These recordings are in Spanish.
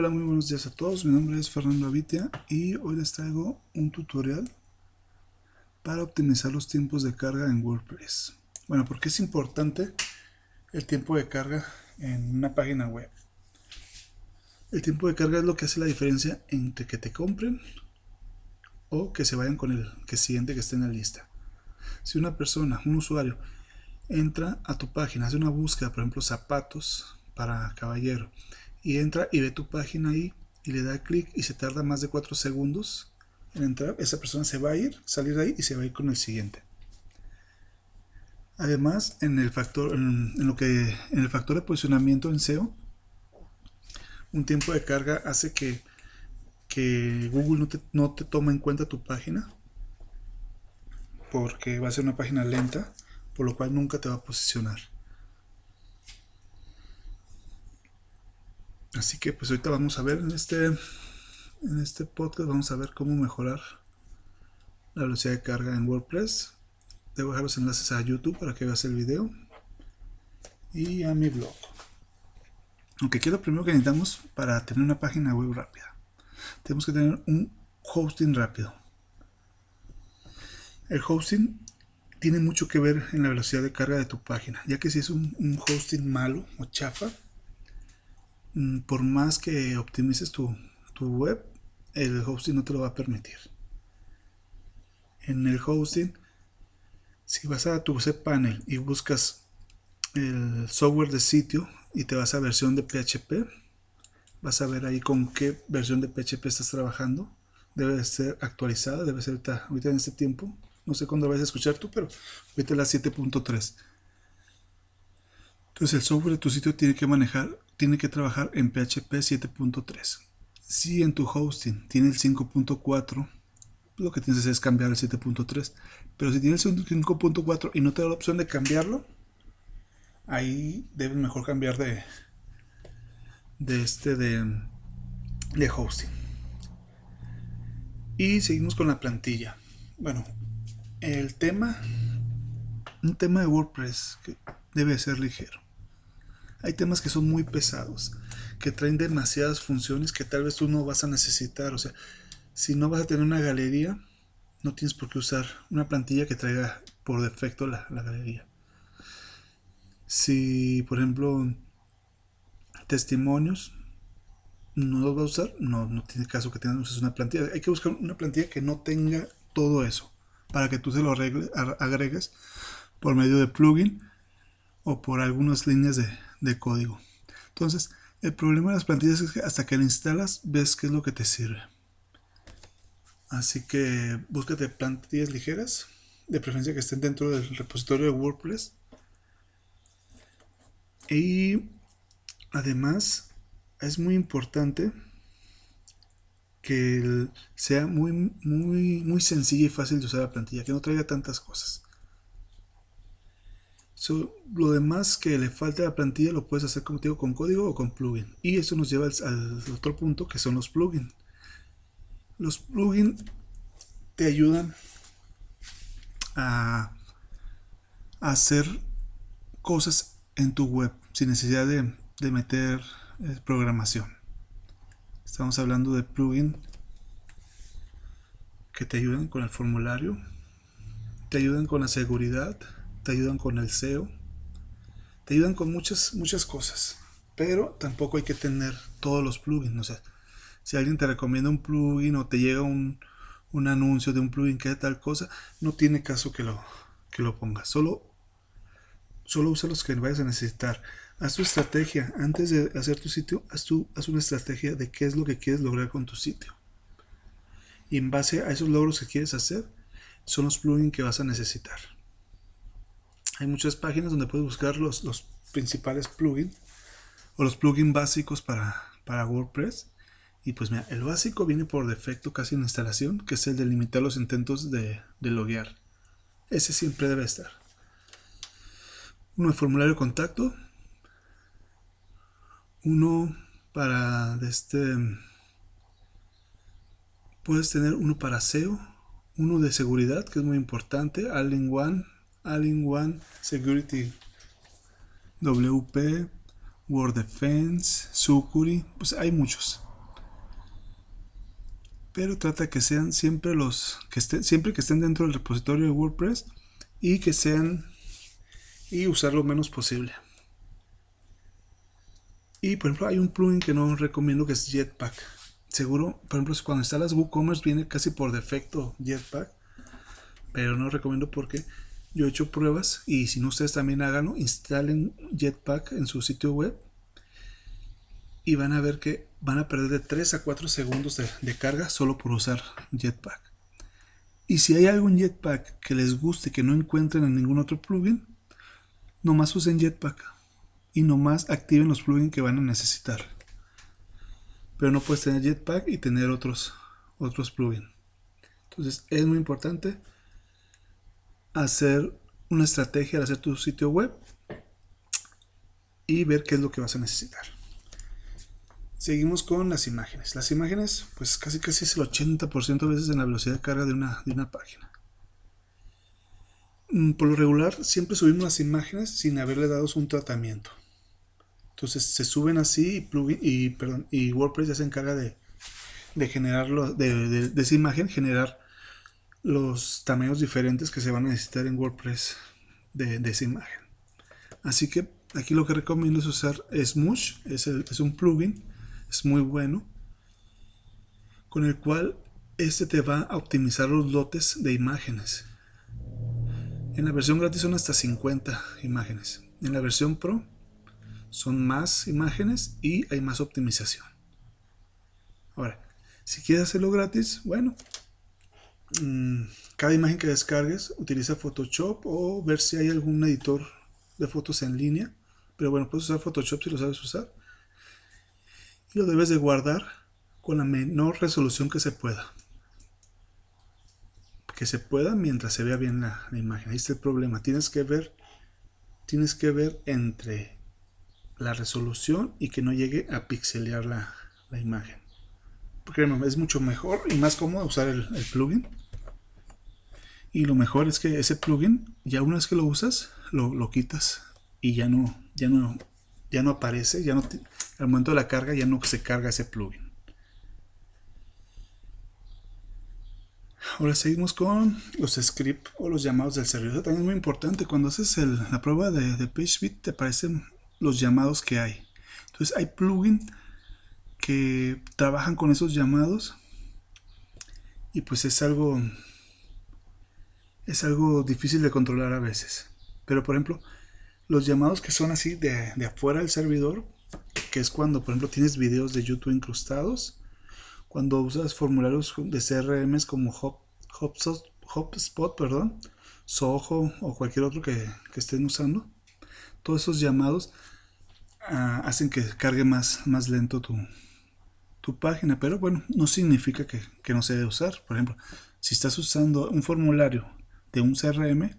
Hola, muy buenos días a todos. Mi nombre es Fernando Avitia y hoy les traigo un tutorial para optimizar los tiempos de carga en WordPress. Bueno, ¿por qué es importante el tiempo de carga en una página web? El tiempo de carga es lo que hace la diferencia entre que te compren o que se vayan con el que siguiente que esté en la lista. Si una persona, un usuario, entra a tu página, hace una búsqueda, por ejemplo, zapatos para caballero, y entra y ve tu página ahí y le da clic y se tarda más de 4 segundos en entrar, esa persona se va a ir, salir de ahí y se va a ir con el siguiente. Además, en el factor, en, lo que, en el factor de posicionamiento en SEO, un tiempo de carga hace que, que Google no te, no te tome en cuenta tu página porque va a ser una página lenta, por lo cual nunca te va a posicionar. Así que pues ahorita vamos a ver en este, en este podcast, vamos a ver cómo mejorar la velocidad de carga en WordPress. Debo dejar los enlaces a YouTube para que veas el video y a mi blog. Aunque quiero primero que necesitamos para tener una página web rápida. Tenemos que tener un hosting rápido. El hosting tiene mucho que ver en la velocidad de carga de tu página, ya que si es un, un hosting malo o chafa, por más que optimices tu, web, el hosting no te lo va a permitir. En el hosting, si vas a tu cPanel y buscas el software de sitio y te vas a versión de PHP, vas a ver ahí con qué versión de PHP estás trabajando. Debe ser actualizada, debe ser ahorita, en este tiempo. No sé cuándo vas a escuchar tú, pero ahorita la 7.3. Entonces el software de tu sitio tiene que manejar tiene que trabajar en PHP 7.3. Si en tu hosting tiene el 5.4, lo que tienes es cambiar el 7.3. Pero si tienes el 5.4 y no te da la opción de cambiarlo, ahí debes mejor cambiar de, de este de, de hosting. Y seguimos con la plantilla. Bueno, el tema, un tema de WordPress que debe ser ligero. Hay temas que son muy pesados, que traen demasiadas funciones que tal vez tú no vas a necesitar. O sea, si no vas a tener una galería, no tienes por qué usar una plantilla que traiga por defecto la, galería. Si, por ejemplo, testimonios, no los vas a usar, no, no tiene caso que tengas una plantilla. Hay que buscar una plantilla que no tenga todo eso para que tú se lo agregues por medio de plugin o por algunas líneas de, de código. Entonces, el problema de las plantillas es que hasta que la instalas ves qué es lo que te sirve. Así que búscate plantillas ligeras, de preferencia que estén dentro del repositorio de WordPress. Y además es muy importante que sea muy, muy, muy sencilla y fácil de usar la plantilla, que no traiga tantas cosas lo demás que le falta a la plantilla lo puedes hacer como con código o con plugin. Y eso nos lleva al, otro punto que son los plugins. Los plugins te ayudan a, hacer cosas en tu web sin necesidad de, de meter eh, programación. Estamos hablando de plugins que te ayudan con el formulario, te ayudan con la seguridad, te ayudan con el SEO, te ayudan con muchas, muchas cosas, pero tampoco hay que tener todos los plugins. O sea, si alguien te recomienda un plugin o te llega un, anuncio de un plugin que tal cosa, no tiene caso que lo, que lo pongas. Solo, solo usa los que vayas a necesitar. Haz tu estrategia. Antes de hacer tu sitio, haz, tu, haz una estrategia de qué es lo que quieres lograr con tu sitio. Y en base a esos logros que quieres hacer, son los plugins que vas a necesitar. Hay muchas páginas donde puedes buscar los, los principales plugins o los plugins básicos para, para WordPress. Y pues mira, el básico viene por defecto casi en instalación, que es el de limitar los intentos de, de loguear. Ese siempre debe estar. Uno de formulario de contacto. Uno para de este. Puedes tener uno para SEO. Uno de seguridad, que es muy importante. All-in-One All-in-One Security WP, Word Defense, Sucuri, pues hay muchos. pero trata que sean siempre los que estén siempre que estén dentro del repositorio de WordPress y que sean y usar lo menos posible. Y por ejemplo, hay un plugin que no recomiendo que es Jetpack. Seguro, por ejemplo, cuando instalas WooCommerce viene casi por defecto Jetpack, pero no recomiendo porque yo he hecho pruebas y si no ustedes también háganlo, instalen Jetpack en su sitio web y van a ver que van a perder de 3 a 4 segundos de, de carga solo por usar Jetpack. Y si hay algún Jetpack que les guste que no encuentren en ningún otro plugin, nomás usen Jetpack y nomás activen los plugins que van a necesitar. Pero no puedes tener Jetpack y tener otros, otros plugins. Entonces es muy importante hacer una estrategia al hacer tu sitio web y ver qué es lo que vas a necesitar. Seguimos con las imágenes. Las imágenes, pues casi casi es el 80% a veces en la velocidad de carga de una, de una página. Mm, por lo regular, siempre subimos las imágenes sin haberle dado un tratamiento. Entonces se suben así y, plugin, y, perdón, y WordPress ya se encarga de, de generarlo, de, de, esa imagen, generar los tamaños diferentes que se van a necesitar en WordPress de, esa imagen. Así que aquí lo que recomiendo es usar Smush, es, es un plugin, es muy bueno, con el cual este te va a optimizar los lotes de imágenes. En la versión gratis son hasta 50 imágenes. En la versión Pro son más imágenes y hay más optimización. Ahora, si quieres hacerlo gratis, bueno, cada imagen que descargues utiliza Photoshop o ver si hay algún editor de fotos en línea. Pero bueno, puedes usar Photoshop si lo sabes usar. Y lo debes de guardar con la menor resolución que se pueda. Que se pueda mientras se vea bien la, la imagen. Ahí está el problema. Tienes que ver, tienes que ver entre la resolución y que no llegue a pixelear la, imagen. Porque es mucho mejor y más cómodo usar el, plugin. Y lo mejor es que ese plugin, ya una vez que lo usas, lo, quitas y ya no, ya no, ya no aparece, ya no al momento de la carga ya no se carga ese plugin. Ahora seguimos con los scripts o los llamados del servidor. También es muy importante. Cuando haces la prueba de, de te aparecen los llamados que hay. Entonces hay plugins que trabajan con esos llamados y pues es algo es algo difícil de controlar a veces. Pero por ejemplo, los llamados que son así de, afuera del servidor, que es cuando por ejemplo tienes videos de YouTube incrustados, cuando usas formularios de CRMs como Hop, HubSpot, perdón, Soho o cualquier otro que, que estén usando, todos esos llamados Ah, hacen que cargue más, más lento tu, tu página, pero bueno, no significa que, no se debe usar. Por ejemplo, si estás usando un formulario de un CRM,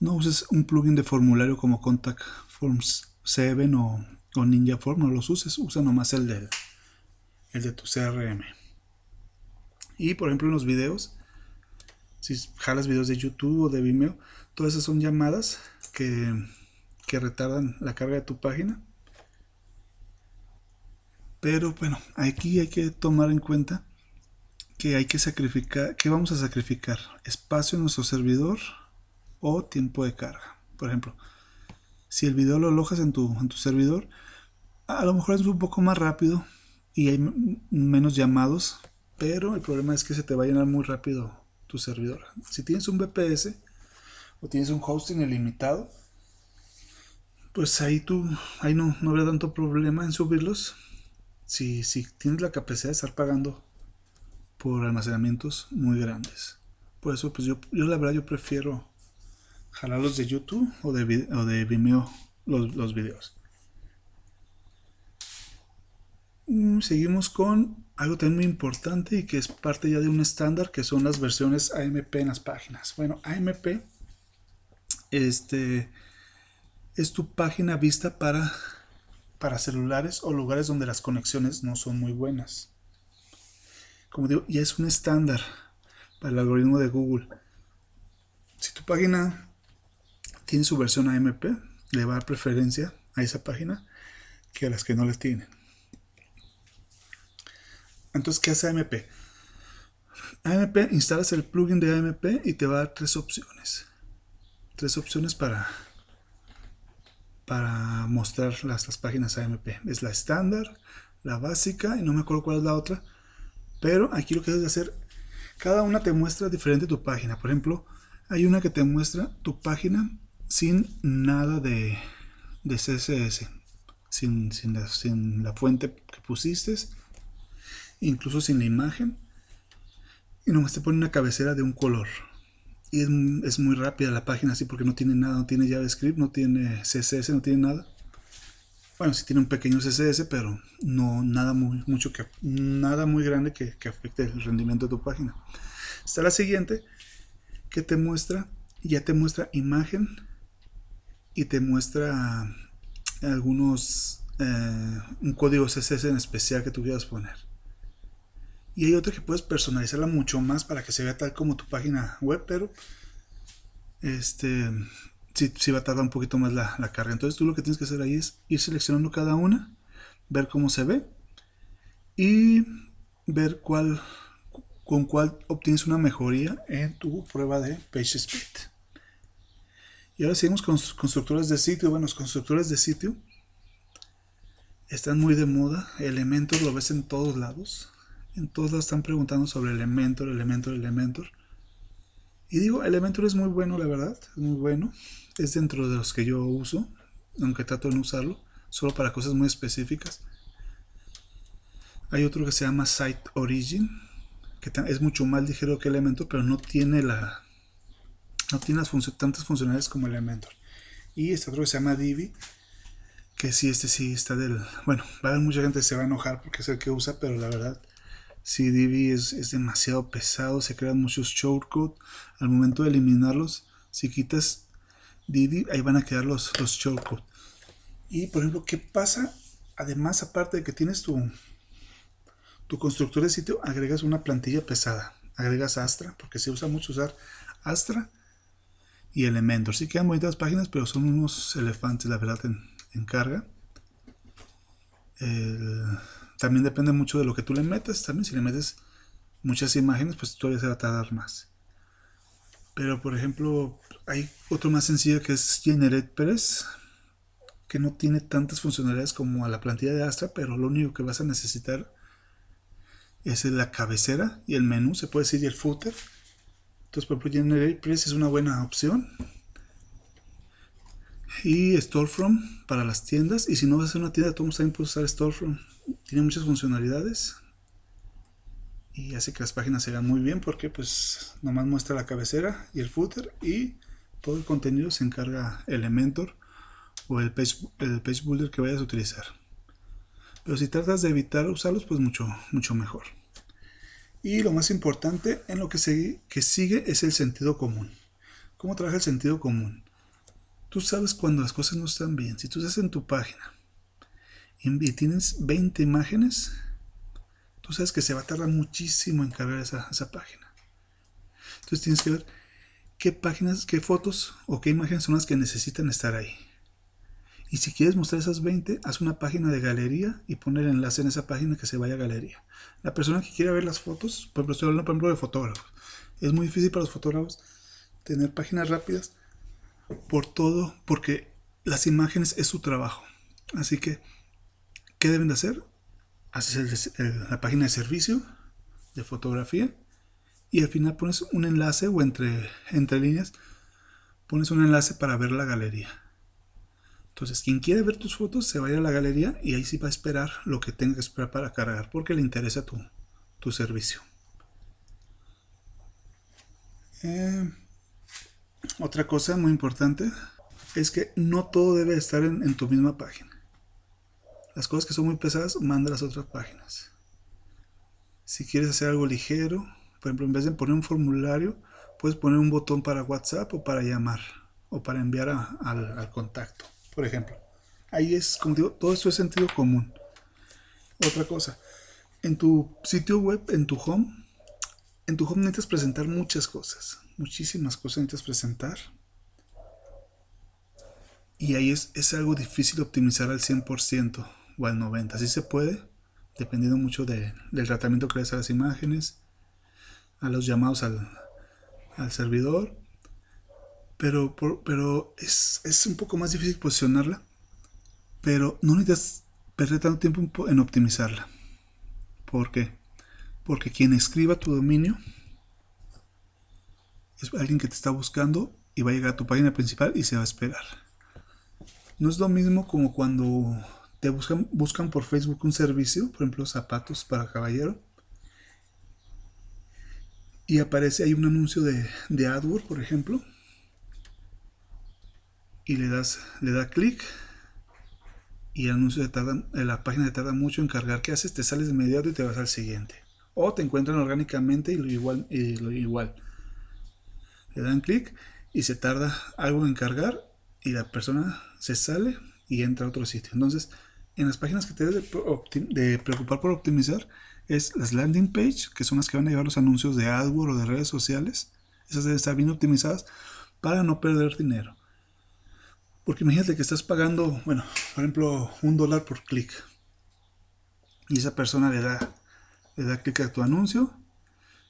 no uses un plugin de formulario como Contact Forms 7 o, Ninja Form, no los uses, usa nomás el de, el de tu CRM. Y por ejemplo en los videos, si jalas videos de YouTube o de Vimeo, todas esas son llamadas que que retardan la carga de tu página. Pero bueno, aquí hay que tomar en cuenta que hay que sacrificar, que vamos a sacrificar espacio en nuestro servidor o tiempo de carga. Por ejemplo, si el video lo alojas en tu, en tu servidor, a lo mejor es un poco más rápido y hay menos llamados, pero el problema es que se te va a llenar muy rápido tu servidor. Si tienes un VPS o tienes un hosting ilimitado, pues ahí tú, ahí no, no habrá tanto problema en subirlos. Si, si tienes la capacidad de estar pagando por almacenamientos muy grandes. Por eso, pues yo, yo la verdad, yo prefiero jalarlos de YouTube o de, o de Vimeo los, los videos. Mm, seguimos con algo también muy importante y que es parte ya de un estándar que son las versiones AMP en las páginas. Bueno, AMP este es tu página vista para, para celulares o lugares donde las conexiones no son muy buenas. Como digo, ya es un estándar para el algoritmo de Google. Si tu página tiene su versión AMP, le va a dar preferencia a esa página que a las que no le tienen. Entonces, ¿qué hace AMP? AMP, instalas el plugin de AMP y te va a dar tres opciones. Tres opciones para, para mostrar las, las páginas AMP. Es la estándar, la básica y no me acuerdo cuál es la otra. Pero aquí lo que debes hacer, cada una te muestra diferente tu página. Por ejemplo, hay una que te muestra tu página sin nada de, CSS, sin, sin, la, sin la fuente que pusiste, incluso sin la imagen. Y nomás te pone una cabecera de un color. Y es, es, muy rápida la página así porque no tiene nada, no tiene JavaScript, no tiene CSS, no tiene nada. Bueno, sí tiene un pequeño CSS, pero no nada muy, mucho que, nada muy grande que, que afecte el rendimiento de tu página. Está la siguiente, que te muestra, ya te muestra imagen y te muestra algunos, eh, un código CSS en especial que tú quieras poner. Y hay otra que puedes personalizarla mucho más para que se vea tal como tu página web, pero este sí, va a tardar un poquito más la, la, carga. Entonces tú lo que tienes que hacer ahí es ir seleccionando cada una, ver cómo se ve y ver cuál con cuál obtienes una mejoría en tu prueba de PageSpeed. Y ahora seguimos con constructores de sitio. Bueno, los constructores de sitio están muy de moda. Elementor lo ves en todos lados. En todos lados están preguntando sobre Elementor, Elementor, Elementor. Y digo, Elementor es muy bueno, la verdad. Es muy bueno. Es dentro de los que yo uso. Aunque trato de no usarlo. Solo para cosas muy específicas. Hay otro que se llama Site Origin. Que es mucho más ligero que Elementor. Pero no tiene la, no tiene las tantas funcionalidades como Elementor. Y este otro que se llama Divi, que sí, este sí está del... Bueno, va a haber mucha gente que se va a enojar porque es el que usa, pero la verdad, sí, Divi es, demasiado pesado, se crean muchos shortcuts. Al momento de eliminarlos, si quitas Divi, ahí van a quedar los, los shortcuts. Y por ejemplo, ¿qué pasa? Además, aparte de que tienes tu, tu constructor de sitio, agregas una plantilla pesada. Agregas Astra, porque se usa mucho usar Astra y Elementor. Sí quedan bonitas páginas, pero son unos elefantes, la verdad, en, carga. también depende mucho de lo que tú le metas. También si le metes muchas imágenes, pues todavía se va a tardar más. Pero por ejemplo, hay otro más sencillo que es GeneratePress, que no tiene tantas funcionalidades como a la plantilla de Astra, pero lo único que vas a necesitar es la cabecera y el menú, se puede decir, el footer entonces, por ejemplo, GeneratePress es una buena opción. Y Storefront para las tiendas. Y si no vas a hacer una tienda, todos también puedes usar Storefront. Tiene muchas funcionalidades. Y hace que las páginas se vean muy bien porque pues nomás muestra la cabecera y el footer. Y todo el contenido se encarga Elementor o el page, el page builder que vayas a utilizar. Pero si tratas de evitar usarlos, pues mucho, mucho mejor. Y lo más importante en lo que sigue, que sigue es el sentido común. ¿Cómo trabaja el sentido común? Tú sabes cuando las cosas no están bien. Si tú estás en tu página y tienes 20 imágenes, tú sabes que se va a tardar muchísimo en cargar esa, esa página. Entonces tienes que ver qué páginas, qué fotos o qué imágenes son las que necesitan estar ahí. Y si quieres mostrar esas 20, haz una página de galería y pon el enlace en esa página que se vaya a galería. La persona que quiera ver las fotos, por ejemplo, estoy hablando por ejemplo de fotógrafos. Es muy difícil para los fotógrafos tener páginas rápidas por todo, porque las imágenes es su trabajo. Así que, ¿qué deben de hacer? Haces la página de servicio de fotografía y al final pones un enlace o entre, entre líneas pones un enlace para ver la galería. Entonces, quien quiere ver tus fotos se va a la galería y ahí sí va a esperar lo que tenga que esperar para cargar, porque le interesa tu, tu servicio. Eh, otra cosa muy importante es que no todo debe estar en, tu misma página. Las cosas que son muy pesadas, manda a las otras páginas. Si quieres hacer algo ligero, por ejemplo, en vez de poner un formulario, puedes poner un botón para WhatsApp o para llamar o para enviar al contacto por ejemplo. Ahí es, como digo, todo esto es sentido común. Otra cosa, en tu sitio web, en tu home, en tu home necesitas presentar muchas cosas, muchísimas cosas necesitas presentar. Y ahí es, es algo difícil optimizar al 100% o al 90%. Así se puede, dependiendo mucho del tratamiento que le das a las imágenes, a los llamados al, al servidor. Pero, pero es, es un poco más difícil posicionarla. Pero no necesitas perder tanto tiempo en optimizarla. ¿Por qué? Porque quien escriba tu dominio es alguien que te está buscando y va a llegar a tu página principal y se va a esperar. No es lo mismo como cuando te buscan, buscan por Facebook un servicio, por ejemplo, zapatos para caballero, y aparece ahí un anuncio de, de AdWords, por ejemplo, y le das, le da clic y el anuncio tarda, la página te tarda mucho en cargar. ¿Qué haces? Te sales de inmediato y te vas al siguiente. O te encuentran orgánicamente y lo igual. Y lo igual. Le dan clic y se tarda algo en cargar y la persona se sale y entra a otro sitio. Entonces, en las páginas que te debes de, preocupar por optimizar es las landing page, que son las que van a llevar los anuncios de AdWords o de redes sociales. Esas deben estar bien optimizadas para no perder dinero. Porque imagínate que estás pagando, bueno, por ejemplo, un dólar por clic. Y esa persona le da, le da clic a tu anuncio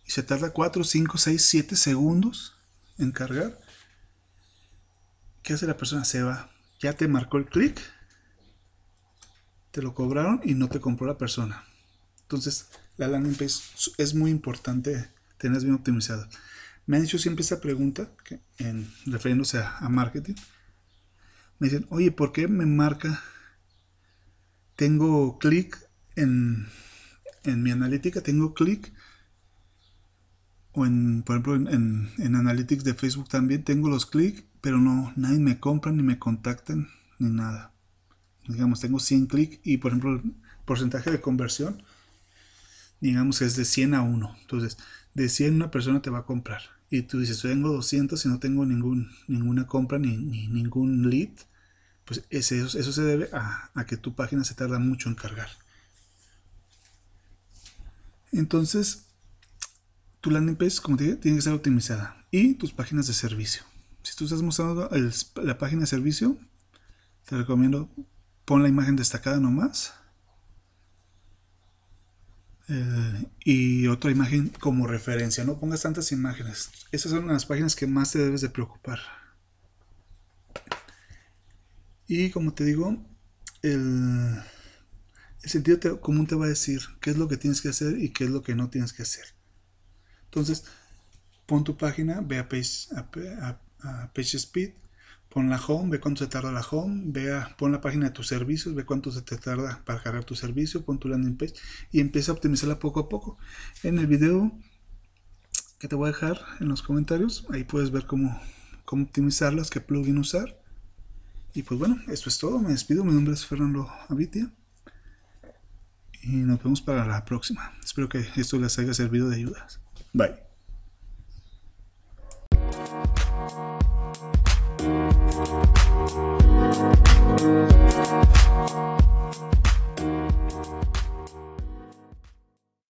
y se tarda 4, 5, 6, 7 segundos en cargar. ¿Qué hace la persona? Se va. Ya te marcó el clic, te lo cobraron y no te compró la persona. Entonces, la landing page es muy importante tener bien optimizada. Me han hecho siempre esta pregunta, refiriéndose a marketing me dicen, oye, ¿por qué me marca? Tengo clic en, en mi analítica, tengo clic, o en, por ejemplo, en, en, Analytics de Facebook también tengo los clics, pero no, nadie me compra, ni me contactan, ni nada. Digamos, tengo 100 clics y, por ejemplo, el porcentaje de conversión, digamos que es de 100 a 1. Entonces, de 100 una persona te va a comprar y tú dices, tengo 200 y no tengo ningún, ninguna compra ni, ningún lead, pues eso, eso se debe a, que tu página se tarda mucho en cargar. Entonces, tu landing page, como te dije, tiene que ser optimizada. Y tus páginas de servicio. Si tú estás mostrando la página de servicio, te recomiendo pon la imagen destacada nomás eh, y otra imagen como referencia. No pongas tantas imágenes. Esas son las páginas que más te debes de preocupar. Y como te digo, el, el sentido común te va a decir qué es lo que tienes que hacer y qué es lo que no tienes que hacer. Entonces, pon tu página, ve a Page, a page Speed Pon la home, ve cuánto se tarda la home, vea, pon la página de tus servicios, ve cuánto se te tarda para cargar tu servicio, pon tu landing page y empieza a optimizarla poco a poco. En el video que te voy a dejar en los comentarios, ahí puedes ver cómo, cómo optimizarlas, qué plugin usar. Y pues bueno, esto es todo. Me despido. Mi nombre es Fernando Avitia. Y nos vemos para la próxima. Espero que esto les haya servido de ayuda. Bye. Música